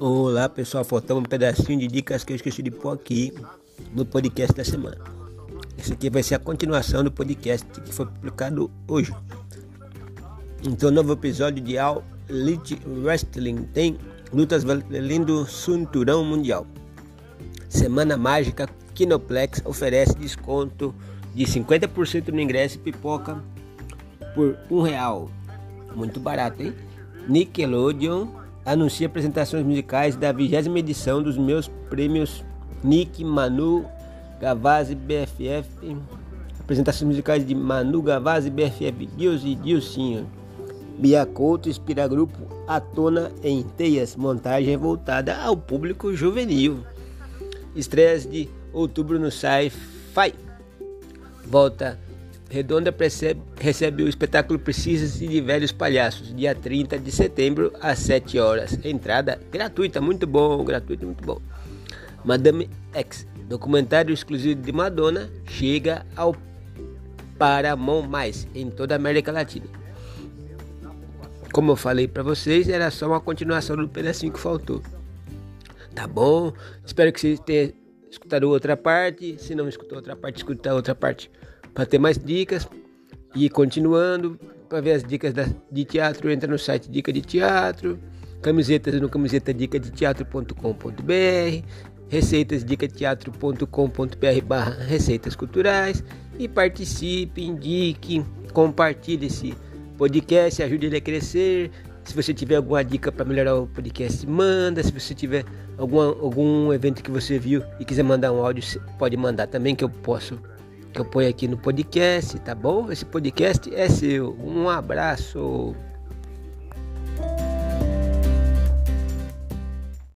Olá pessoal, faltamos um pedacinho de dicas que eu esqueci de pôr aqui no podcast da semana. Esse aqui vai ser a continuação do podcast que foi publicado hoje. Então, novo episódio de All Elite Wrestling tem lutas valendo cinturão mundial. Semana mágica Kinoplex oferece desconto de 50% no ingresso e pipoca por um real. Muito barato, hein? Nickelodeon anuncia apresentações musicais da vigésima edição dos meus prêmios Nick, Manu, Gavazzi, BFF. Apresentações musicais de Manu, Gavazzi, BFF, Deus e Dilcinho. Bia Couto inspira grupo Atona em Teias, montagem voltada ao público juvenil. Estreias de outubro no Sci-Fi. Volta Redonda recebe, recebe o espetáculo Precisas de Velhos Palhaços, dia 30 de setembro, às 7 horas. Entrada gratuita, muito bom, gratuito, muito bom. Madame X, documentário exclusivo de Madonna, chega ao Paramount+, Mais, em toda a América Latina. Como eu falei para vocês, era só uma continuação do pedacinho que faltou. Tá bom? Espero que vocês tenham escutado outra parte. Se não escutou outra parte, escuta outra parte para ter mais dicas. E continuando, para ver as dicas da, de teatro, entra no site Dica de Teatro, camisetas no camiseta dica de teatro.com.br, receitas dica teatro.com.br receitas culturais e participe, indique, compartilhe esse podcast, ajude ele a crescer. Se você tiver alguma dica para melhorar o podcast, manda. Se você tiver algum, algum evento que você viu e quiser mandar um áudio, pode mandar também que eu posso que eu ponho aqui no podcast, tá bom? Esse podcast é seu. Um abraço.